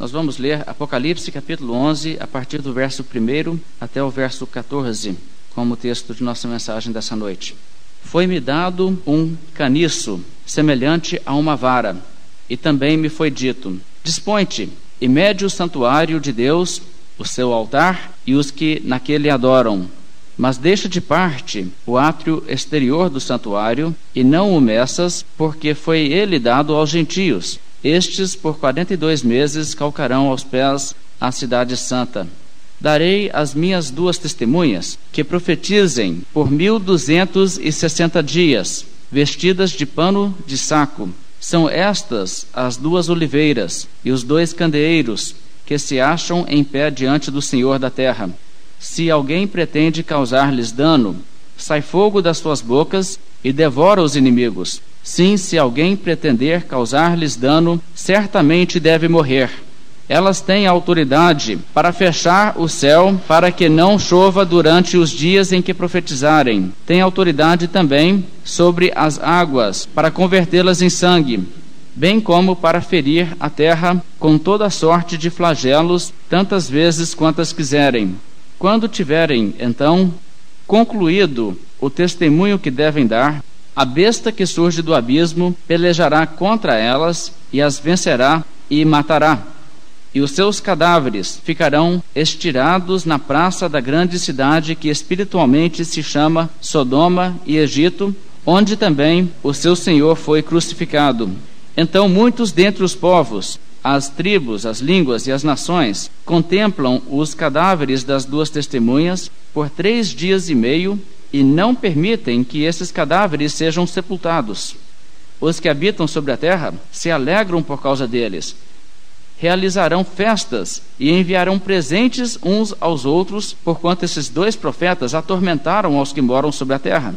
Nós vamos ler Apocalipse capítulo 11, a partir do verso 1 até o verso 14, como texto de nossa mensagem dessa noite. Foi-me dado um caniço, semelhante a uma vara, e também me foi dito: Dispõe-te e mede o santuário de Deus, o seu altar e os que naquele adoram. Mas deixa de parte o átrio exterior do santuário e não o meças, porque foi ele dado aos gentios. Estes, por quarenta e dois meses, calcarão aos pés a cidade santa. Darei as minhas duas testemunhas, que profetizem por mil duzentos e sessenta dias, vestidas de pano de saco. São estas as duas oliveiras e os dois candeeiros que se acham em pé diante do Senhor da terra. Se alguém pretende causar-lhes dano, sai fogo das suas bocas e devora os inimigos. Sim, se alguém pretender causar-lhes dano, certamente deve morrer elas têm autoridade para fechar o céu para que não chova durante os dias em que profetizarem. Tem autoridade também sobre as águas para convertê-las em sangue, bem como para ferir a terra com toda sorte de flagelos, tantas vezes quantas quiserem. Quando tiverem, então, concluído o testemunho que devem dar, a besta que surge do abismo pelejará contra elas e as vencerá e matará e os seus cadáveres ficarão estirados na praça da grande cidade que espiritualmente se chama Sodoma e Egito, onde também o seu Senhor foi crucificado. Então muitos dentre os povos, as tribos, as línguas e as nações contemplam os cadáveres das duas testemunhas por três dias e meio e não permitem que esses cadáveres sejam sepultados. Os que habitam sobre a terra se alegram por causa deles realizarão festas e enviarão presentes uns aos outros, porquanto esses dois profetas atormentaram aos que moram sobre a terra.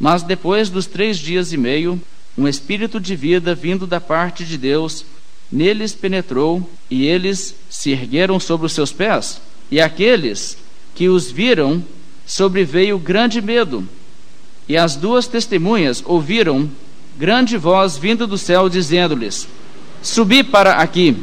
Mas depois dos três dias e meio, um espírito de vida vindo da parte de Deus neles penetrou, e eles se ergueram sobre os seus pés, e aqueles que os viram sobreveio grande medo. E as duas testemunhas ouviram grande voz vindo do céu, dizendo-lhes: Subi para aqui.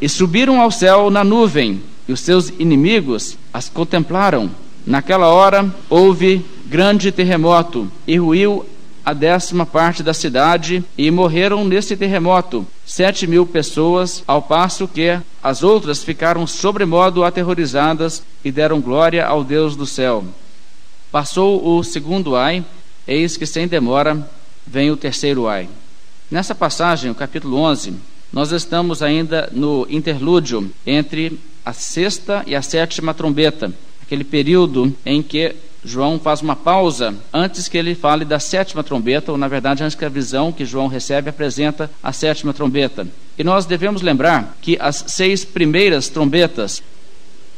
E subiram ao céu na nuvem, e os seus inimigos as contemplaram. Naquela hora houve grande terremoto, e ruiu a décima parte da cidade, e morreram nesse terremoto sete mil pessoas, ao passo que as outras ficaram sobremodo aterrorizadas e deram glória ao Deus do céu. Passou o segundo ai, eis que sem demora vem o terceiro ai. Nessa passagem, o capítulo 11, nós estamos ainda no interlúdio entre a sexta e a sétima trombeta, aquele período em que João faz uma pausa antes que ele fale da sétima trombeta, ou na verdade antes que a visão que João recebe apresenta a sétima trombeta. E nós devemos lembrar que as seis primeiras trombetas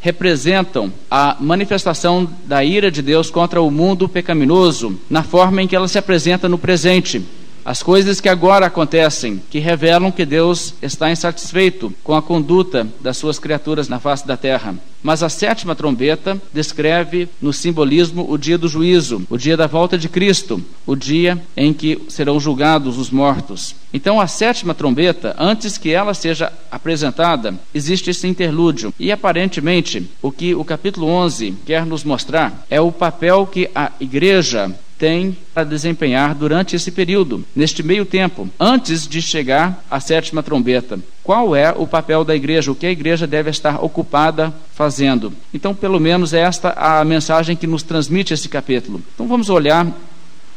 representam a manifestação da ira de Deus contra o mundo pecaminoso, na forma em que ela se apresenta no presente. As coisas que agora acontecem, que revelam que Deus está insatisfeito com a conduta das suas criaturas na face da terra. Mas a sétima trombeta descreve no simbolismo o dia do juízo, o dia da volta de Cristo, o dia em que serão julgados os mortos. Então, a sétima trombeta, antes que ela seja apresentada, existe esse interlúdio. E aparentemente, o que o capítulo 11 quer nos mostrar é o papel que a igreja tem a desempenhar durante esse período, neste meio tempo, antes de chegar à sétima trombeta. Qual é o papel da igreja? O que a igreja deve estar ocupada fazendo? Então, pelo menos, é esta a mensagem que nos transmite esse capítulo. Então, vamos olhar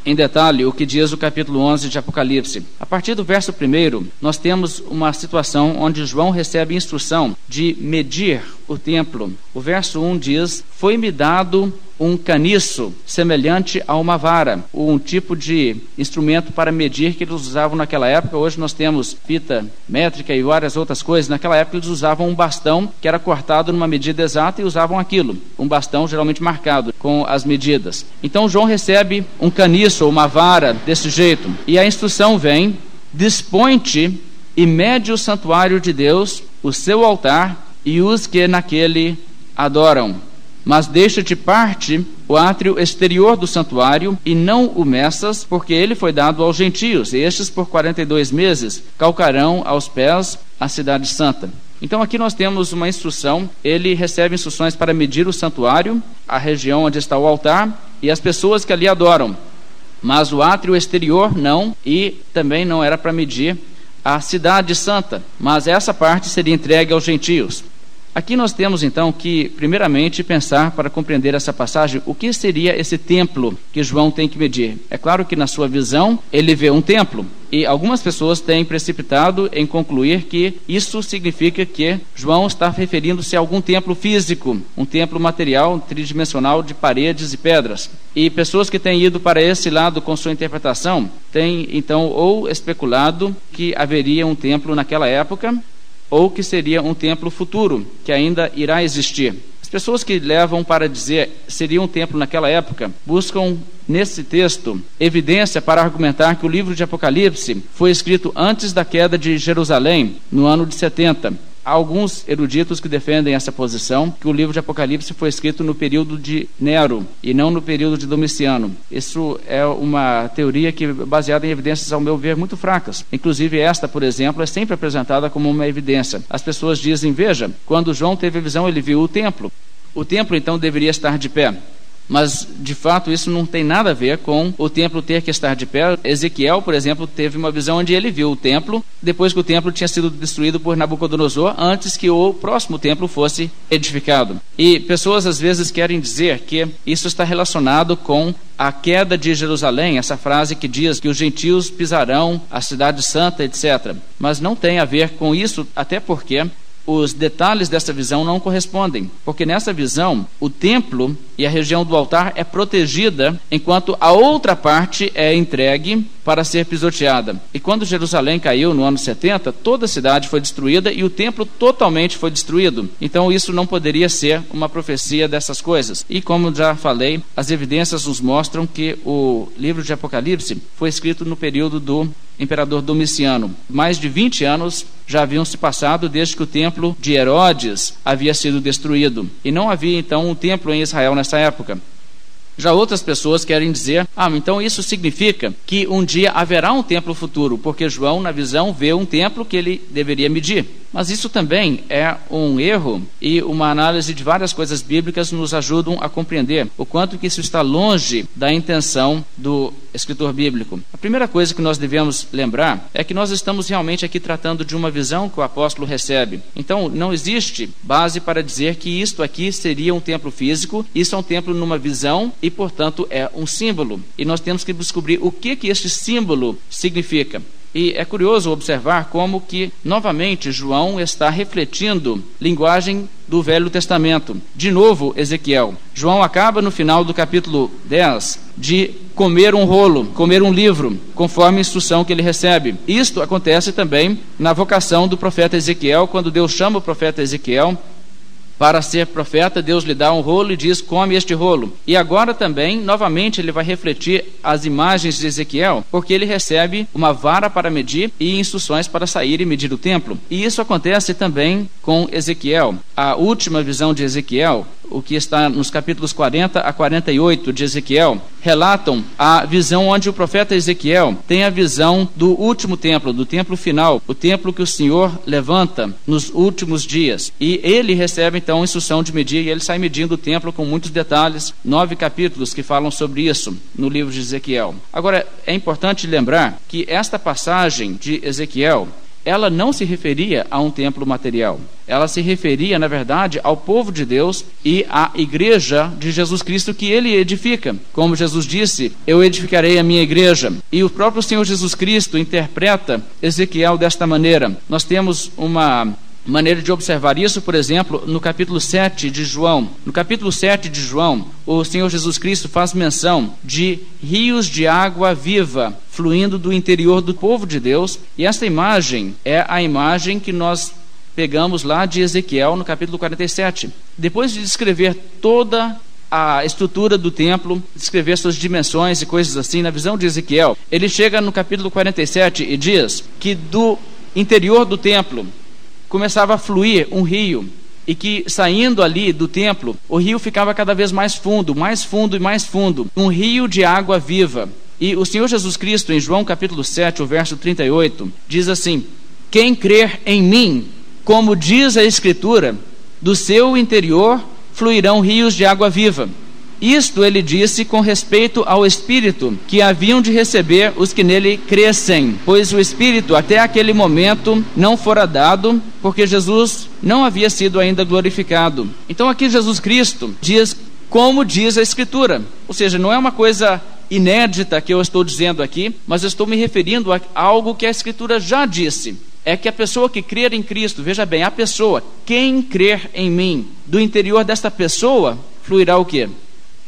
em detalhe o que diz o capítulo 11 de Apocalipse. A partir do verso 1, nós temos uma situação onde João recebe instrução de medir o templo. O verso 1 diz: Foi-me dado um caniço semelhante a uma vara, um tipo de instrumento para medir que eles usavam naquela época. Hoje nós temos fita métrica e várias outras coisas. Naquela época eles usavam um bastão que era cortado numa medida exata e usavam aquilo, um bastão geralmente marcado com as medidas. Então João recebe um caniço ou uma vara desse jeito e a instrução vem: dispõe-te e mede o santuário de Deus, o seu altar e os que naquele adoram mas deixa-te parte o átrio exterior do santuário, e não o meças, porque ele foi dado aos gentios, e estes por quarenta e dois meses calcarão aos pés a cidade santa. Então aqui nós temos uma instrução, ele recebe instruções para medir o santuário, a região onde está o altar e as pessoas que ali adoram. Mas o átrio exterior não, e também não era para medir a cidade santa, mas essa parte seria entregue aos gentios. Aqui nós temos então que, primeiramente, pensar para compreender essa passagem o que seria esse templo que João tem que medir. É claro que, na sua visão, ele vê um templo, e algumas pessoas têm precipitado em concluir que isso significa que João está referindo-se a algum templo físico, um templo material, tridimensional de paredes e pedras. E pessoas que têm ido para esse lado com sua interpretação têm então ou especulado que haveria um templo naquela época, ou que seria um templo futuro, que ainda irá existir. As pessoas que levam para dizer seria um templo naquela época buscam nesse texto evidência para argumentar que o livro de Apocalipse foi escrito antes da queda de Jerusalém, no ano de 70 Há alguns eruditos que defendem essa posição, que o livro de Apocalipse foi escrito no período de Nero e não no período de Domiciano. Isso é uma teoria que baseada em evidências, ao meu ver, muito fracas. Inclusive, esta, por exemplo, é sempre apresentada como uma evidência. As pessoas dizem: veja, quando João teve a visão, ele viu o templo. O templo, então, deveria estar de pé. Mas, de fato, isso não tem nada a ver com o templo ter que estar de pé. Ezequiel, por exemplo, teve uma visão onde ele viu o templo depois que o templo tinha sido destruído por Nabucodonosor, antes que o próximo templo fosse edificado. E pessoas às vezes querem dizer que isso está relacionado com a queda de Jerusalém, essa frase que diz que os gentios pisarão a cidade santa, etc. Mas não tem a ver com isso, até porque os detalhes dessa visão não correspondem, porque nessa visão o templo e a região do altar é protegida, enquanto a outra parte é entregue para ser pisoteada. E quando Jerusalém caiu no ano 70, toda a cidade foi destruída e o templo totalmente foi destruído. Então isso não poderia ser uma profecia dessas coisas. E como já falei, as evidências nos mostram que o livro de Apocalipse foi escrito no período do imperador Domiciano. Mais de 20 anos já haviam se passado desde que o templo de Herodes havia sido destruído. E não havia então um templo em Israel nessa época. Já outras pessoas querem dizer: ah, então isso significa que um dia haverá um templo futuro, porque João, na visão, vê um templo que ele deveria medir. Mas isso também é um erro e uma análise de várias coisas bíblicas nos ajudam a compreender o quanto que isso está longe da intenção do escritor bíblico. A primeira coisa que nós devemos lembrar é que nós estamos realmente aqui tratando de uma visão que o apóstolo recebe. Então, não existe base para dizer que isto aqui seria um templo físico, isso é um templo numa visão e, portanto, é um símbolo. E nós temos que descobrir o que que este símbolo significa. E é curioso observar como que, novamente, João está refletindo linguagem do Velho Testamento. De novo, Ezequiel. João acaba no final do capítulo 10 de comer um rolo, comer um livro, conforme a instrução que ele recebe. Isto acontece também na vocação do profeta Ezequiel, quando Deus chama o profeta Ezequiel para ser profeta, Deus lhe dá um rolo e diz: come este rolo. E agora também, novamente, ele vai refletir as imagens de Ezequiel, porque ele recebe uma vara para medir e instruções para sair e medir o templo. E isso acontece também com Ezequiel. A última visão de Ezequiel, o que está nos capítulos 40 a 48 de Ezequiel, relatam a visão onde o profeta Ezequiel tem a visão do último templo, do templo final, o templo que o Senhor levanta nos últimos dias. E ele recebe então a instrução de medir, e ele sai medindo o templo com muitos detalhes, nove capítulos que falam sobre isso no livro de Ezequiel. Agora, é importante lembrar que esta passagem de Ezequiel ela não se referia a um templo material. Ela se referia, na verdade, ao povo de Deus e à igreja de Jesus Cristo que ele edifica. Como Jesus disse: Eu edificarei a minha igreja. E o próprio Senhor Jesus Cristo interpreta Ezequiel desta maneira. Nós temos uma maneira de observar isso, por exemplo, no capítulo 7 de João. No capítulo 7 de João, o Senhor Jesus Cristo faz menção de rios de água viva fluindo do interior do povo de Deus, e esta imagem é a imagem que nós pegamos lá de Ezequiel no capítulo 47. Depois de descrever toda a estrutura do templo, descrever suas dimensões e coisas assim, na visão de Ezequiel, ele chega no capítulo 47 e diz que do interior do templo começava a fluir um rio e que saindo ali do templo, o rio ficava cada vez mais fundo, mais fundo e mais fundo, um rio de água viva. E o Senhor Jesus Cristo, em João capítulo 7, o verso 38, diz assim: Quem crer em mim, como diz a Escritura, do seu interior fluirão rios de água viva. Isto ele disse com respeito ao Espírito que haviam de receber os que nele crescem, pois o Espírito até aquele momento não fora dado, porque Jesus não havia sido ainda glorificado. Então aqui Jesus Cristo diz como diz a Escritura, ou seja, não é uma coisa inédita que eu estou dizendo aqui, mas estou me referindo a algo que a Escritura já disse é que a pessoa que crer em Cristo, veja bem, a pessoa, quem crer em mim, do interior desta pessoa fluirá o quê?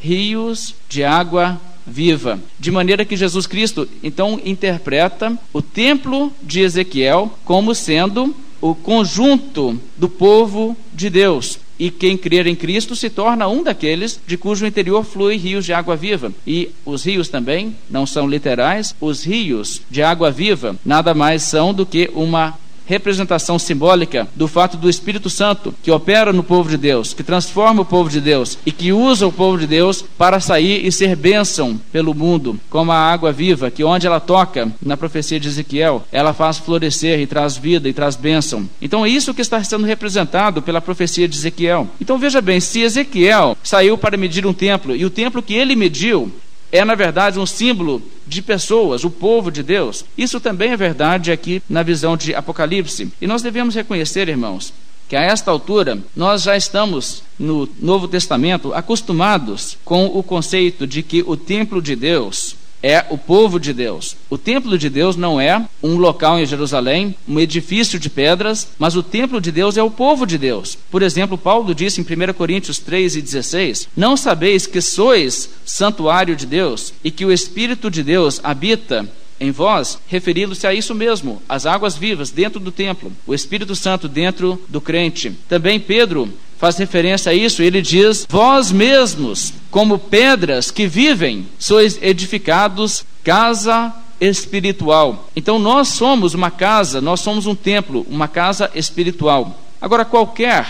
Rios de água viva. De maneira que Jesus Cristo então interpreta o templo de Ezequiel como sendo o conjunto do povo de Deus. E quem crer em Cristo se torna um daqueles de cujo interior flui rios de água viva. E os rios também não são literais, os rios de água viva nada mais são do que uma representação simbólica do fato do Espírito Santo que opera no povo de Deus, que transforma o povo de Deus e que usa o povo de Deus para sair e ser bênção pelo mundo, como a água viva, que onde ela toca, na profecia de Ezequiel, ela faz florescer e traz vida e traz bênção. Então é isso que está sendo representado pela profecia de Ezequiel. Então veja bem, se Ezequiel saiu para medir um templo e o templo que ele mediu é, na verdade, um símbolo de pessoas, o povo de Deus. Isso também é verdade aqui na visão de Apocalipse. E nós devemos reconhecer, irmãos, que a esta altura nós já estamos no Novo Testamento acostumados com o conceito de que o templo de Deus é o povo de Deus. O templo de Deus não é um local em Jerusalém, um edifício de pedras, mas o templo de Deus é o povo de Deus. Por exemplo, Paulo disse em 1 Coríntios 3 e 16: Não sabeis que sois santuário de Deus e que o Espírito de Deus habita em vós, referindo-se a isso mesmo, as águas vivas dentro do templo, o Espírito Santo dentro do crente. Também Pedro faz referência a isso, ele diz: Vós mesmos, como pedras que vivem, sois edificados casa espiritual. Então nós somos uma casa, nós somos um templo, uma casa espiritual. Agora, qualquer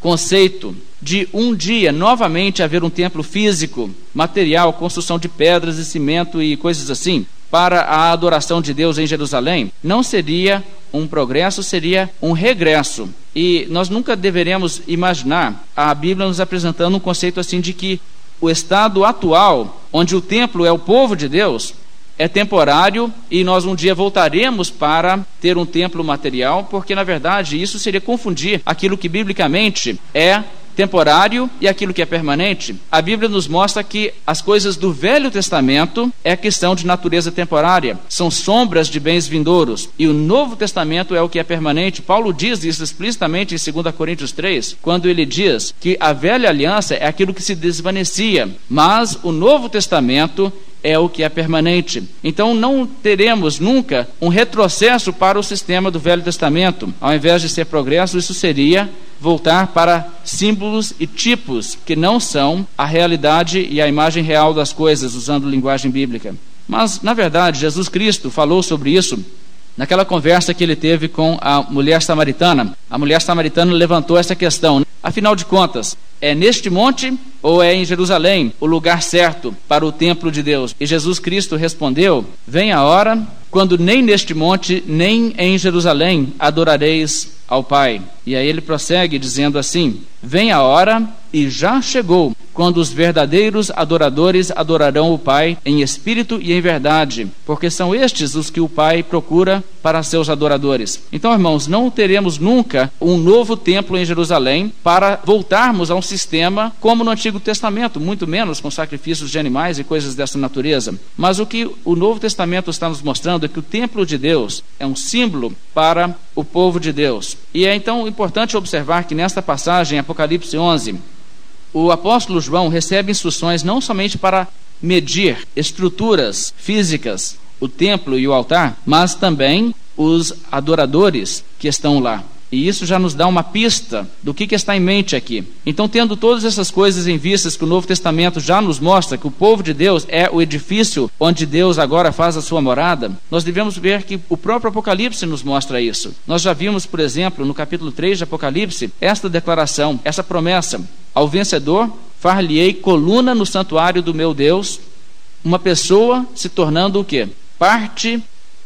conceito de um dia novamente haver um templo físico, material, construção de pedras e cimento e coisas assim, para a adoração de Deus em Jerusalém, não seria um progresso, seria um regresso. E nós nunca deveremos imaginar a Bíblia nos apresentando um conceito assim de que o estado atual, onde o templo é o povo de Deus, é temporário e nós um dia voltaremos para ter um templo material, porque na verdade isso seria confundir aquilo que biblicamente é temporário e aquilo que é permanente, a Bíblia nos mostra que as coisas do Velho Testamento é questão de natureza temporária, são sombras de bens vindouros, e o Novo Testamento é o que é permanente. Paulo diz isso explicitamente em 2 Coríntios 3, quando ele diz que a velha aliança é aquilo que se desvanecia, mas o Novo Testamento é o que é permanente. Então não teremos nunca um retrocesso para o sistema do Velho Testamento. Ao invés de ser progresso, isso seria voltar para símbolos e tipos que não são a realidade e a imagem real das coisas, usando linguagem bíblica. Mas, na verdade, Jesus Cristo falou sobre isso naquela conversa que ele teve com a mulher samaritana. A mulher samaritana levantou essa questão. Afinal de contas, é neste monte ou é em Jerusalém o lugar certo para o templo de Deus? E Jesus Cristo respondeu: Vem a hora quando nem neste monte nem em Jerusalém adorareis ao Pai. E aí ele prossegue dizendo assim: Vem a hora e já chegou, quando os verdadeiros adoradores adorarão o Pai em espírito e em verdade, porque são estes os que o Pai procura para seus adoradores. Então, irmãos, não teremos nunca um novo templo em Jerusalém para voltarmos a um sistema como no Antigo Testamento, muito menos com sacrifícios de animais e coisas dessa natureza. Mas o que o Novo Testamento está nos mostrando que o templo de Deus é um símbolo para o povo de Deus. E é então importante observar que nesta passagem, Apocalipse 11, o apóstolo João recebe instruções não somente para medir estruturas físicas, o templo e o altar, mas também os adoradores que estão lá. E isso já nos dá uma pista do que, que, está em mente aqui. Então, tendo todas essas coisas em vista que o Novo Testamento já nos mostra que o povo de Deus é o edifício onde Deus agora faz a sua morada, nós devemos ver que o próprio Apocalipse nos mostra isso. Nós já vimos, por exemplo, no capítulo 3 de Apocalipse, esta declaração, essa promessa: Ao vencedor, far-lhe-ei coluna no santuário do meu Deus, uma pessoa se tornando o quê? Parte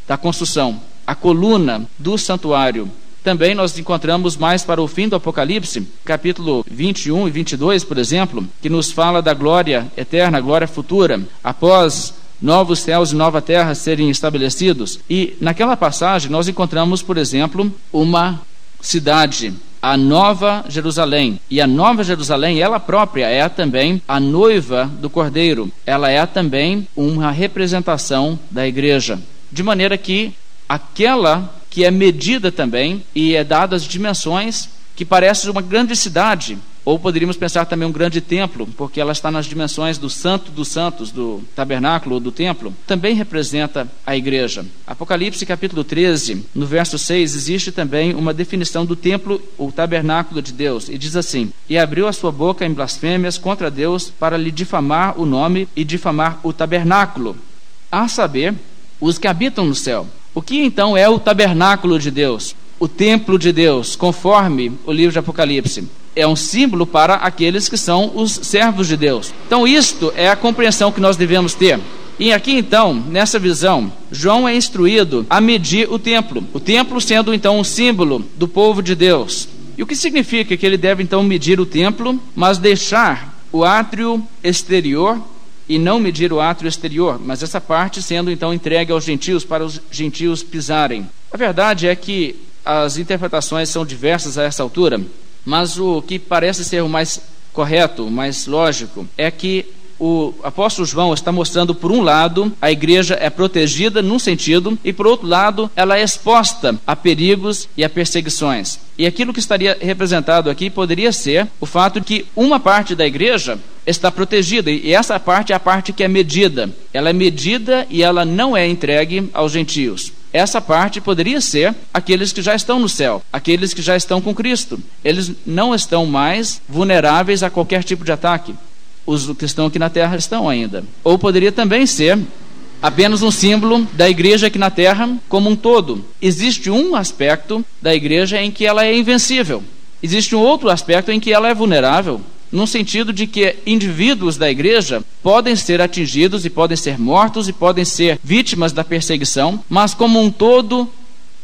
da construção, a coluna do santuário Também nós encontramos mais para o fim do Apocalipse, capítulo 21 e 22, por exemplo, que nos fala da glória eterna, glória futura, após novos céus e nova terra serem estabelecidos. E naquela passagem nós encontramos, por exemplo, uma cidade, a Nova Jerusalém. E a Nova Jerusalém, ela própria, é também a noiva do Cordeiro. Ela é também uma representação da igreja. De maneira que aquela que é medida também e é dada as dimensões que parece uma grande cidade, ou poderíamos pensar também um grande templo, porque ela está nas dimensões do santo dos santos, do tabernáculo ou do templo, também representa a igreja. Apocalipse capítulo 13, no verso 6, existe também uma definição do templo, o tabernáculo de Deus, e diz assim: E abriu a sua boca em blasfêmias contra Deus para lhe difamar o nome e difamar o tabernáculo, a saber, os que habitam no céu. O que então é o tabernáculo de Deus? O templo de Deus, conforme o livro de Apocalipse. É um símbolo para aqueles que são os servos de Deus. Então, isto é a compreensão que nós devemos ter. E aqui então, nessa visão, João é instruído a medir o templo. O templo sendo então um símbolo do povo de Deus. E o que significa que ele deve então medir o templo, mas deixar o átrio exterior e não medir o átrio exterior, mas essa parte sendo então entregue aos gentios para os gentios pisarem. A verdade é que as interpretações são diversas a essa altura, mas o que parece ser o mais correto, o mais lógico, é que o apóstolo João está mostrando, por um lado, a igreja é protegida num sentido, e por outro lado, ela é exposta a perigos e a perseguições. E aquilo que estaria representado aqui poderia ser o fato de que uma parte da igreja está protegida, e essa parte é a parte que é medida. Ela é medida e ela não é entregue aos gentios. Essa parte poderia ser aqueles que já estão no céu, aqueles que já estão com Cristo. Eles não estão mais vulneráveis a qualquer tipo de ataque os que estão aqui na terra estão ainda. Ou poderia também ser apenas um símbolo da igreja aqui na terra como um todo. Existe um aspecto da igreja em que ela é invencível. Existe um outro aspecto em que ela é vulnerável, no sentido de que indivíduos da igreja podem ser atingidos e podem ser mortos e podem ser vítimas da perseguição, mas como um todo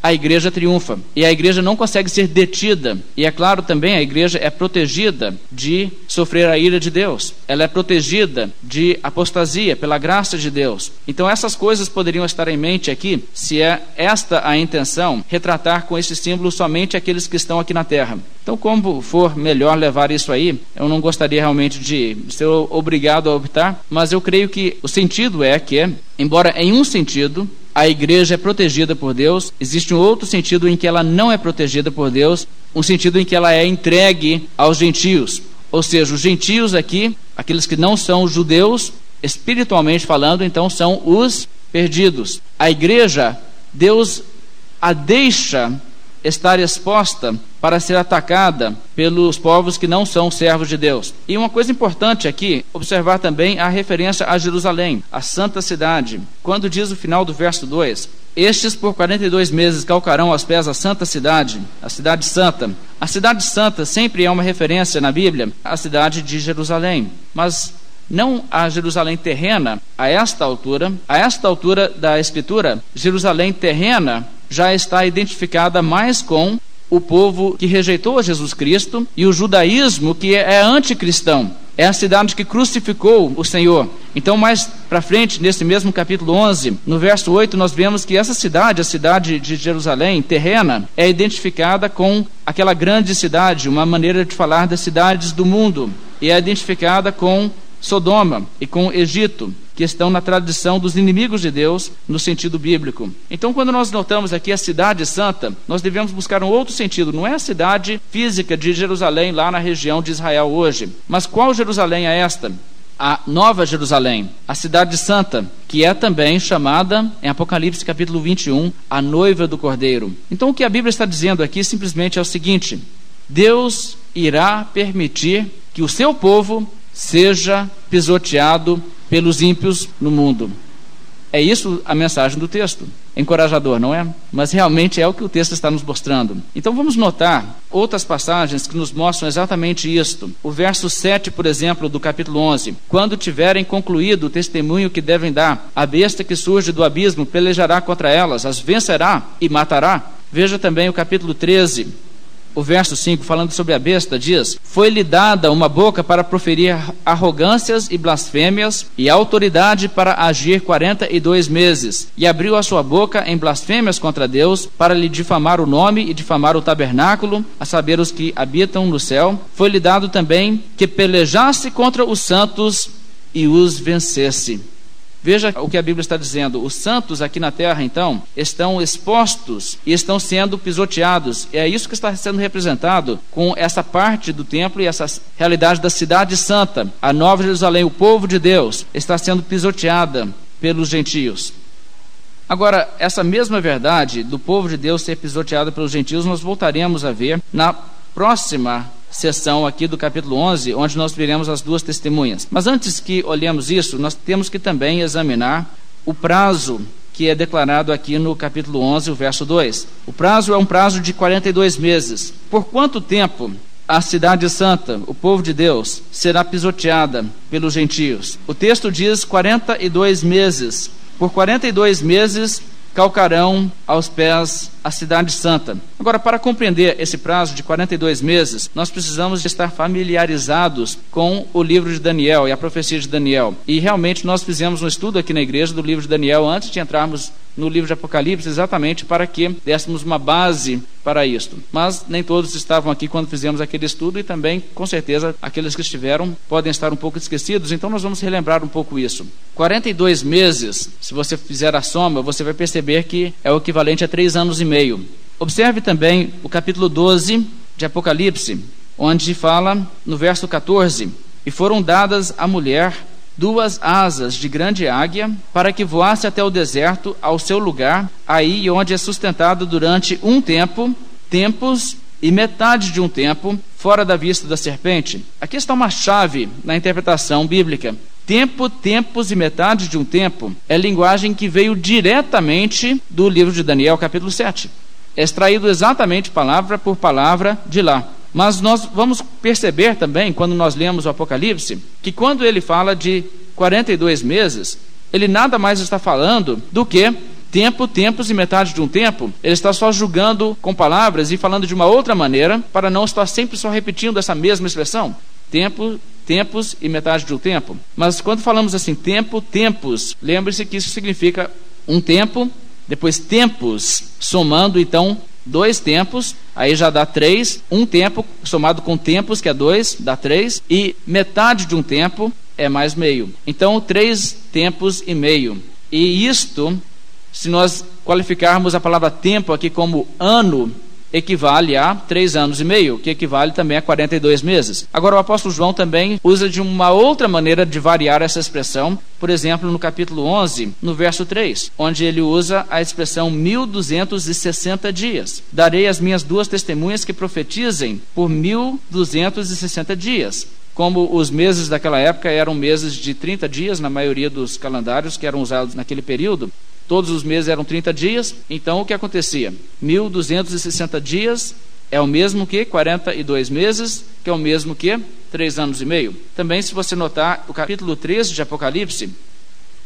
a igreja triunfa. E a igreja não consegue ser detida. E é claro também, a igreja é protegida de sofrer a ira de Deus. Ela é protegida de apostasia pela graça de Deus. Então essas coisas poderiam estar em mente aqui, se é esta a intenção, retratar com esse símbolo somente aqueles que estão aqui na terra. Então, como for melhor levar isso aí, eu não gostaria realmente de ser obrigado a optar, mas eu creio que o sentido é que, embora em um sentido a igreja é protegida por Deus, existe um outro sentido em que ela não é protegida por Deus, um sentido em que ela é entregue aos gentios. Ou seja, os gentios aqui, aqueles que não são judeus, espiritualmente falando, então são os perdidos. A igreja, Deus a deixa estar exposta para ser atacada pelos povos que não são servos de Deus. E uma coisa importante aqui, observar também a referência a Jerusalém, a santa cidade. Quando diz o final do verso 2: Estes por 42 meses calcarão aos pés a santa cidade, a cidade santa. A cidade santa sempre é uma referência na Bíblia à cidade de Jerusalém. Mas não a Jerusalém terrena a esta altura, a esta altura da Escritura, Jerusalém terrena já está identificada mais com o povo que rejeitou a Jesus Cristo e o judaísmo que é anticristão. É a cidade que crucificou o Senhor. Então, mais para frente, nesse mesmo capítulo 11, no verso 8, nós vemos que essa cidade, a cidade de Jerusalém, terrena, é identificada com aquela grande cidade, uma maneira de falar das cidades do mundo, e é identificada com Sodoma e com Egito, que estão na tradição dos inimigos de Deus no sentido bíblico. Então, quando nós notamos aqui a cidade santa, nós devemos buscar um outro sentido. Não é a cidade física de Jerusalém, lá na região de Israel hoje. Mas qual Jerusalém é esta? a Nova Jerusalém, a cidade santa, que é também chamada, em Apocalipse capítulo 21, a noiva do Cordeiro. Então, o que a Bíblia está dizendo aqui simplesmente é o seguinte: Deus irá permitir que o seu povo seja pisoteado pelos ímpios no mundo. É isso a mensagem do texto. Encorajador, não é? Mas realmente é o que o texto está nos mostrando. Então vamos notar outras passagens que nos mostram exatamente isto. O verso 7, por exemplo, do capítulo 11: Quando tiverem concluído o testemunho que devem dar, a besta que surge do abismo pelejará contra elas, as vencerá e matará Veja também o capítulo 13, o verso 5, falando sobre a besta, diz: Foi-lhe dada uma boca para proferir arrogâncias e blasfêmias, e autoridade para agir quarenta e dois meses. E abriu a sua boca em blasfêmias contra Deus, para lhe difamar o nome e difamar o tabernáculo, a saber, os que habitam no céu. Foi-lhe dado também que pelejasse contra os santos e os vencesse. Veja o que a Bíblia está dizendo. Os santos aqui na terra, então, estão expostos e estão sendo pisoteados. É isso que está sendo representado com essa parte do templo e essa realidade da cidade santa. A Nova Jerusalém, o povo de Deus, está sendo pisoteada pelos gentios. Agora, essa mesma verdade do povo de Deus ser pisoteado pelos gentios, nós voltaremos a ver na próxima sessão aqui do capítulo 11, onde nós veremos as duas testemunhas. Mas antes que olhemos isso, nós temos que também examinar o prazo que é declarado aqui no capítulo 11, o verso 2. O prazo é um prazo de 42 meses. Por quanto tempo a cidade santa, o povo de Deus, será pisoteada pelos gentios? O texto diz 42 meses. Por 42 meses calcarão aos pés a cidade santa. Agora, para compreender esse prazo de 42 meses, nós precisamos estar familiarizados com o livro de Daniel e a profecia de Daniel. E realmente nós fizemos um estudo aqui na igreja do livro de Daniel antes de entrarmos no livro de Apocalipse, exatamente para que dessemos uma base para isto. Mas nem todos estavam aqui quando fizemos aquele estudo e também, com certeza, aqueles que estiveram podem estar um pouco esquecidos, então nós vamos relembrar um pouco isso. 42 meses, se você fizer a soma, você vai perceber que é o equivalente a três anos e meio. Observe também o capítulo 12 de Apocalipse, onde fala no verso 14: E foram dadas à mulher duas asas de grande águia, para que voasse até o deserto, ao seu lugar, aí onde é sustentado durante um tempo, tempos e metade de um tempo, fora da vista da serpente. Aqui está uma chave na interpretação bíblica. Tempo, tempos e metade de um tempo é linguagem que veio diretamente do livro de Daniel, capítulo 7. É extraído exatamente palavra por palavra de lá. Mas nós vamos perceber também, quando nós lemos o Apocalipse, que quando ele fala de 42 meses, ele nada mais está falando do que tempo, tempos e metade de um tempo. Ele está só julgando com palavras e falando de uma outra maneira, para não estar sempre só repetindo essa mesma expressão. Tempo, tempos e metade de um tempo. Mas quando falamos assim, tempo, tempos, lembre-se que isso significa um tempo, depois tempos, somando então dois tempos, aí já dá três, um tempo somado com tempos, que é dois, dá três, e metade de um tempo é mais meio. Então, três tempos e meio. E isto, se nós qualificarmos a palavra tempo aqui como ano, equivale a três anos e meio, que equivale também a 42 meses. Agora, o apóstolo João também usa de uma outra maneira de variar essa expressão, por exemplo, no capítulo 11, no verso 3, onde ele usa a expressão 1260 dias. Darei as minhas duas testemunhas que profetizem por 1260 dias como os meses daquela época eram meses de 30 dias, na maioria dos calendários que eram usados naquele período, Todos os meses eram 30 dias, então o que acontecia? 1260 dias é o mesmo que 42 meses, que é o mesmo que 3 anos e meio. Também, se você notar, o capítulo 13 de Apocalipse,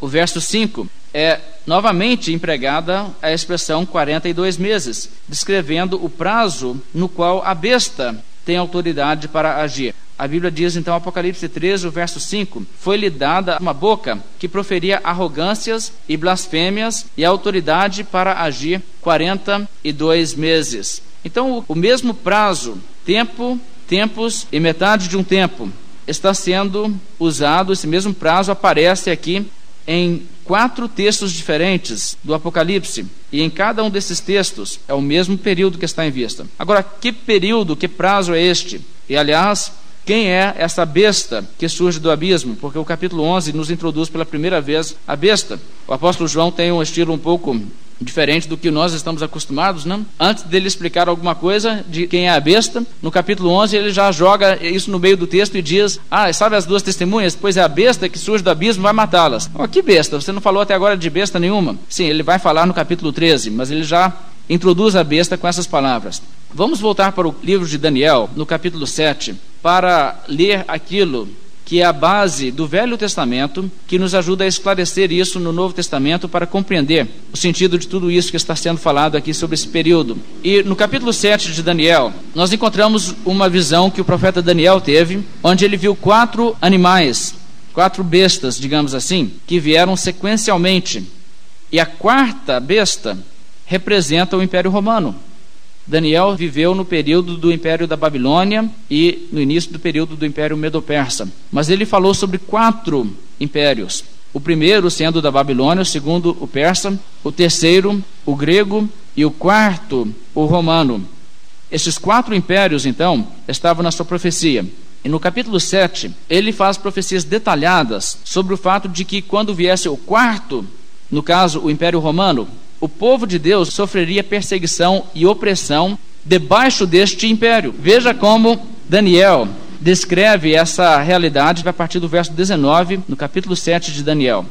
o verso 5, é novamente empregada a expressão 42 meses, descrevendo o prazo no qual a besta tem autoridade para agir. A Bíblia diz então, Apocalipse 13, o verso 5: Foi-lhe dada uma boca que proferia arrogâncias e blasfêmias e autoridade para agir 42 meses. Então, o mesmo prazo, tempo, tempos e metade de um tempo, está sendo usado, esse mesmo prazo aparece aqui em quatro textos diferentes do Apocalipse. E em cada um desses textos é o mesmo período que está em vista. Agora, que período, que prazo é este? E aliás, quem é essa besta que surge do abismo? Porque o capítulo 11 nos introduz pela primeira vez a besta. O apóstolo João tem um estilo um pouco diferente do que nós estamos acostumados, não? Antes dele explicar alguma coisa de quem é a besta, no capítulo 11 ele já joga isso no meio do texto e diz: "Ah, sabe as duas testemunhas? Pois é a besta que surge do abismo vai matá-las". Oh, que besta? Você não falou até agora de besta nenhuma? Sim, ele vai falar no capítulo 13, mas ele já introduz a besta com essas palavras. Vamos voltar para o livro de Daniel, no capítulo 7, para ler aquilo que é a base do Velho Testamento, que nos ajuda a esclarecer isso no Novo Testamento para compreender o sentido de tudo isso que está sendo falado aqui sobre esse período. E no capítulo 7 de Daniel, nós encontramos uma visão que o profeta Daniel teve, onde ele viu quatro animais, quatro bestas, digamos assim, que vieram sequencialmente. E a quarta besta representa o Império Romano. Daniel viveu no período do Império da Babilônia e no início do período do Império Medo-Persa. Mas ele falou sobre quatro impérios. O primeiro sendo da Babilônia, o segundo o persa, o terceiro o grego e o quarto o romano. Esses quatro impérios, então, estavam na sua profecia. E no capítulo 7, ele faz profecias detalhadas sobre o fato de que quando viesse o quarto, no caso o Império Romano, o povo de Deus sofreria perseguição e opressão debaixo deste império. Veja como Daniel descreve essa realidade a partir do verso 19, no capítulo 7 de Daniel.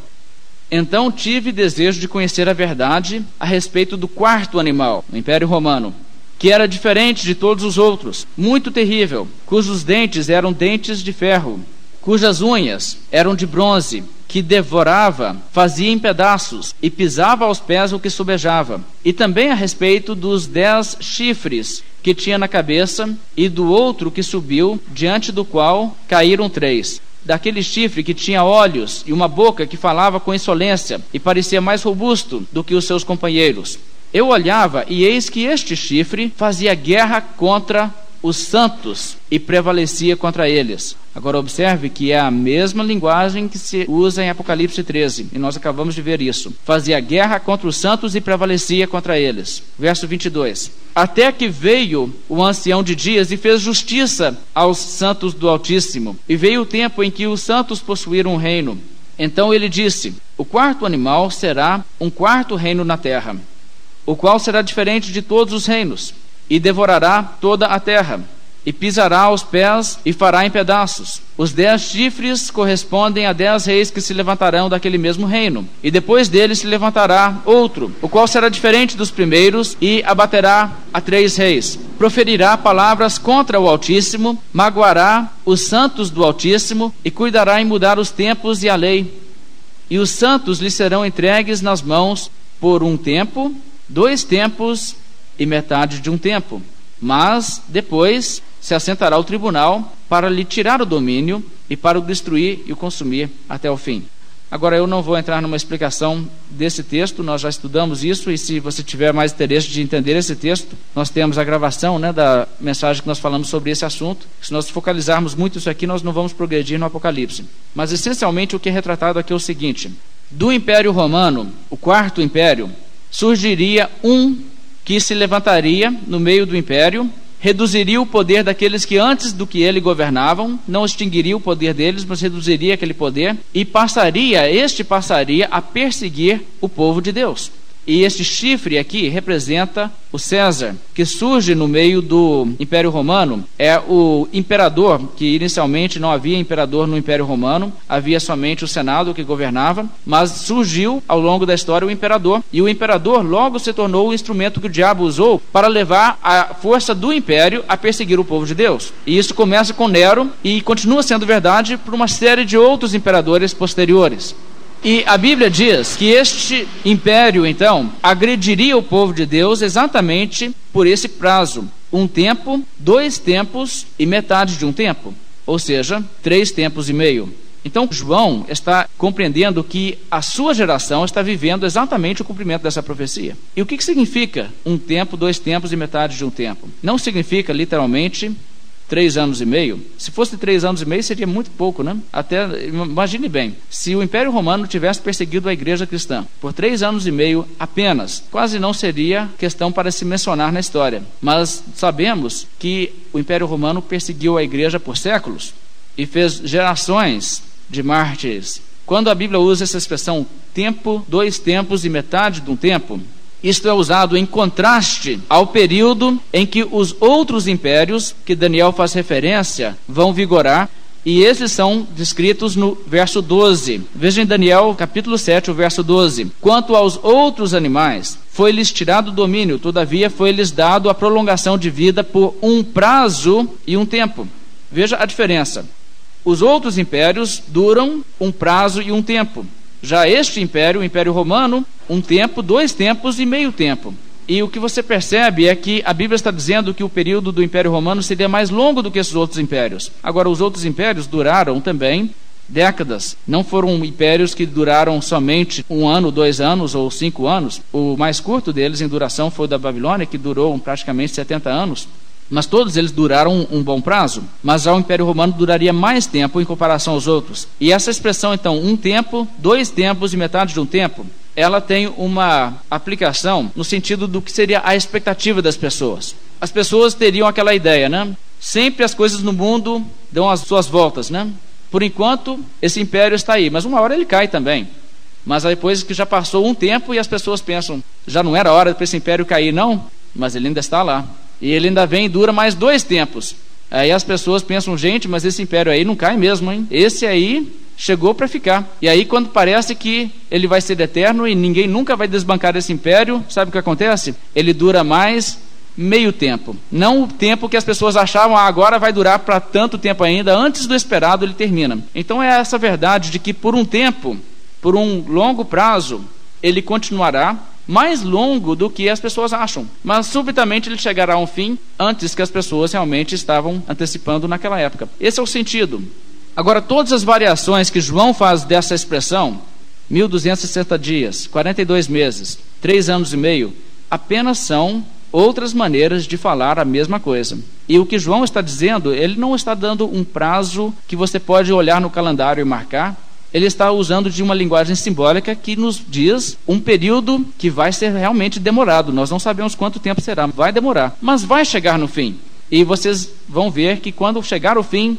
Então tive desejo de conhecer a verdade a respeito do quarto animal, o Império Romano, que era diferente de todos os outros, muito terrível, cujos dentes eram dentes de ferro, cujas unhas eram de bronze, que devorava, fazia em pedaços e pisava aos pés o que sobejava. E também a respeito dos dez chifres que tinha na cabeça e do outro que subiu, diante do qual caíram três. Daquele chifre que tinha olhos e uma boca que falava com insolência e parecia mais robusto do que os seus companheiros. Eu olhava e eis que este chifre fazia guerra contra os santos e prevalecia contra eles. Agora observe que é a mesma linguagem que se usa em Apocalipse 13, e nós acabamos de ver isso. Fazia guerra contra os santos e prevalecia contra eles. Verso 22. Até que veio o ancião de dias e fez justiça aos santos do Altíssimo, e veio o tempo em que os santos possuíram um reino. Então ele disse: O quarto animal será um quarto reino na terra, o qual será diferente de todos os reinos e devorará toda a terra, e pisará aos pés e fará em pedaços. Os dez chifres correspondem a dez reis que se levantarão daquele mesmo reino, e depois dele se levantará outro, o qual será diferente dos primeiros, e abaterá a três reis. Proferirá palavras contra o Altíssimo, magoará os santos do Altíssimo, e cuidará em mudar os tempos e a lei. E os santos lhe serão entregues nas mãos por um tempo, dois tempos e metade de um tempo. Mas depois se assentará o tribunal para lhe tirar o domínio e para o destruir e o consumir até o fim. Agora eu não vou entrar numa explicação desse texto, nós já estudamos isso e se você tiver mais interesse de entender esse texto, nós temos a gravação né, da mensagem que nós falamos sobre esse assunto. Se nós focalizarmos muito isso aqui, nós não vamos progredir no Apocalipse. Mas essencialmente o que é retratado aqui é o seguinte: do Império Romano, o quarto império, surgiria um que se levantaria no meio do império, reduziria o poder daqueles que antes do que ele governavam, não extinguiria o poder deles, mas reduziria aquele poder e passaria, este passaria a perseguir o povo de Deus. E este chifre aqui representa o César, que surge no meio do Império Romano. É o imperador, que inicialmente não havia imperador no Império Romano, havia somente o Senado que governava, mas surgiu ao longo da história o imperador. E o imperador logo se tornou o instrumento que o diabo usou para levar a força do império a perseguir o povo de Deus. E isso começa com Nero e continua sendo verdade por uma série de outros imperadores posteriores. E a Bíblia diz que este império, então, agrediria o povo de Deus exatamente por esse prazo: um tempo, dois tempos e metade de um tempo, ou seja, três tempos e meio. Então, João está compreendendo que a sua geração está vivendo exatamente o cumprimento dessa profecia. E o que, significa um tempo, dois tempos e metade de um tempo? Não significa literalmente três anos e meio. Se fosse três anos e meio, seria muito pouco, né? Até, imagine bem, se o Império Romano tivesse perseguido a igreja cristã por três anos e meio apenas, quase não seria questão para se mencionar na história. Mas sabemos que o Império Romano perseguiu a igreja por séculos e fez gerações de mártires. Quando a Bíblia usa essa expressão tempo, dois tempos e metade de um tempo, isto é usado em contraste ao período em que os outros impérios, que Daniel faz referência, vão vigorar, e esses são descritos no verso 12. Veja em Daniel, capítulo 7, o verso 12. Quanto aos outros animais, foi-lhes tirado o domínio, todavia foi-lhes dado a prolongação de vida por um prazo e um tempo. Veja a diferença. Os outros impérios duram um prazo e um tempo. Já este império, o Império Romano, um tempo, dois tempos e meio tempo. E o que você percebe é que a Bíblia está dizendo que o período do Império Romano seria mais longo do que esses outros impérios. Agora, os outros impérios duraram também décadas. Não foram impérios que duraram somente um ano, dois anos ou cinco anos. O mais curto deles em duração foi o da Babilônia, que durou praticamente 70 anos. Mas todos eles duraram um, bom prazo. Mas o Império Romano duraria mais tempo em comparação aos outros. E essa expressão, então, um tempo, dois tempos e metade de um tempo, ela tem uma aplicação no sentido do que seria a expectativa das pessoas. As pessoas teriam aquela ideia, né? Sempre as coisas no mundo dão as suas voltas, né? Por enquanto, esse império está aí, mas uma hora ele cai também. Mas depois que já passou um tempo e as pessoas pensam, já não era hora para esse império cair, não? Mas ele ainda está lá. E ele ainda vem e dura mais dois tempos. Aí as pessoas pensam, gente, mas esse império aí não cai mesmo, hein? Esse aí chegou para ficar. E aí, quando parece que ele vai ser eterno e ninguém nunca vai desbancar esse império, sabe o que acontece? Ele dura mais meio tempo. Não o tempo que as pessoas achavam, ah, agora vai durar para tanto tempo ainda, antes do esperado ele termina. Então é essa verdade de que por um tempo, por um longo prazo, ele continuará mais longo do que as pessoas acham. Mas subitamente ele chegará a um fim antes que as pessoas realmente estavam antecipando naquela época. Esse é o sentido. Agora, todas as variações que João faz dessa expressão, 1260 dias, 42 meses, 3 anos e meio, apenas são outras maneiras de falar a mesma coisa. E o que João está dizendo, ele não está dando um prazo que você pode olhar no calendário e marcar, ele está usando de uma linguagem simbólica que nos diz um período que vai ser realmente demorado. Nós não sabemos quanto tempo será, vai demorar, mas vai chegar no fim. E vocês vão ver que quando chegar o fim,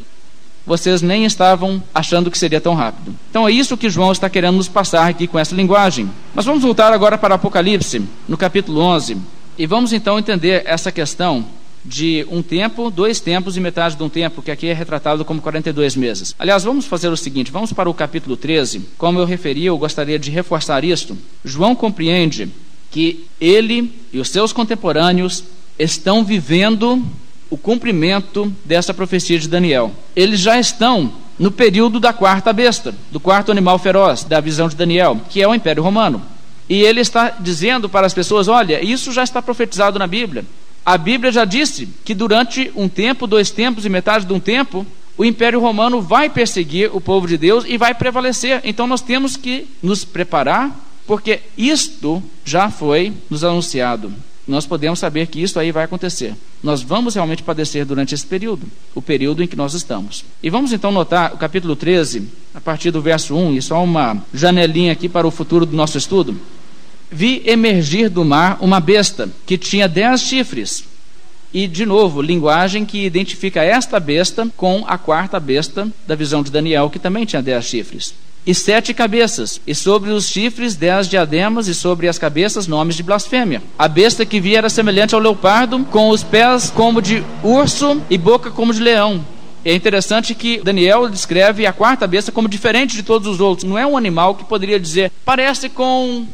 vocês nem estavam achando que seria tão rápido. Então é isso que João está querendo nos passar aqui com essa linguagem. Mas vamos voltar agora para Apocalipse, no capítulo 11, e vamos então entender essa questão de um tempo, dois tempos e metade de um tempo, que aqui é retratado como 42 meses. Aliás, vamos fazer o seguinte: vamos para o capítulo 13. Como eu referi, eu gostaria de reforçar isto. João compreende que ele e os seus contemporâneos estão vivendo o cumprimento dessa profecia de Daniel. Eles já estão no período da quarta besta, do quarto animal feroz, da visão de Daniel, que é o Império Romano. E ele está dizendo para as pessoas: olha, isso já está profetizado na Bíblia. A Bíblia já disse que durante um tempo, dois tempos e metade de um tempo, o Império Romano vai perseguir o povo de Deus e vai prevalecer. Então nós temos que nos preparar, porque isto já foi nos anunciado. Nós podemos saber que isso aí vai acontecer. Nós vamos realmente padecer durante esse período, o período em que nós estamos. E vamos então notar o capítulo 13, a partir do verso 1, e só uma janelinha aqui para o futuro do nosso estudo vi emergir do mar uma besta que tinha dez chifres. E, de novo, linguagem que identifica esta besta com a quarta besta da visão de Daniel, que também tinha dez chifres. E sete cabeças, e sobre os chifres dez diademas, e sobre as cabeças nomes de blasfêmia. A besta que vi era semelhante ao leopardo, com os pés como de urso e boca como de leão. É interessante que Daniel descreve a quarta besta como diferente de todos os outros. Não é um animal que poderia dizer, parece com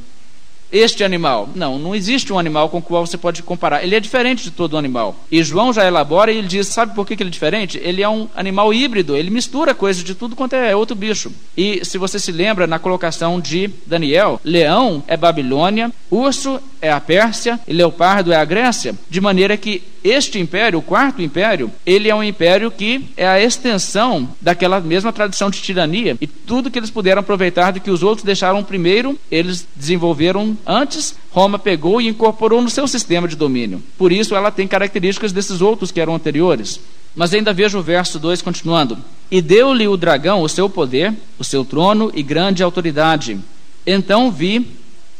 este animal. Não, não existe um animal com o qual você pode comparar. Ele é diferente de todo animal. E João já elabora e ele diz: sabe por que ele é diferente? Ele é um animal híbrido, ele mistura coisas de tudo quanto é outro bicho. E se você se lembra na colocação de Daniel, leão é Babilônia, urso é a Pérsia e leopardo é a Grécia, de maneira que este império, o quarto império, ele é um império que é a extensão daquela mesma tradição de tirania e tudo que eles puderam aproveitar do que os outros deixaram primeiro, eles desenvolveram antes, Roma pegou e incorporou no seu sistema de domínio. Por isso ela tem características desses outros que eram anteriores. Mas ainda vejo o verso 2 continuando: E deu-lhe o dragão o seu poder, o seu trono e grande autoridade. Então vi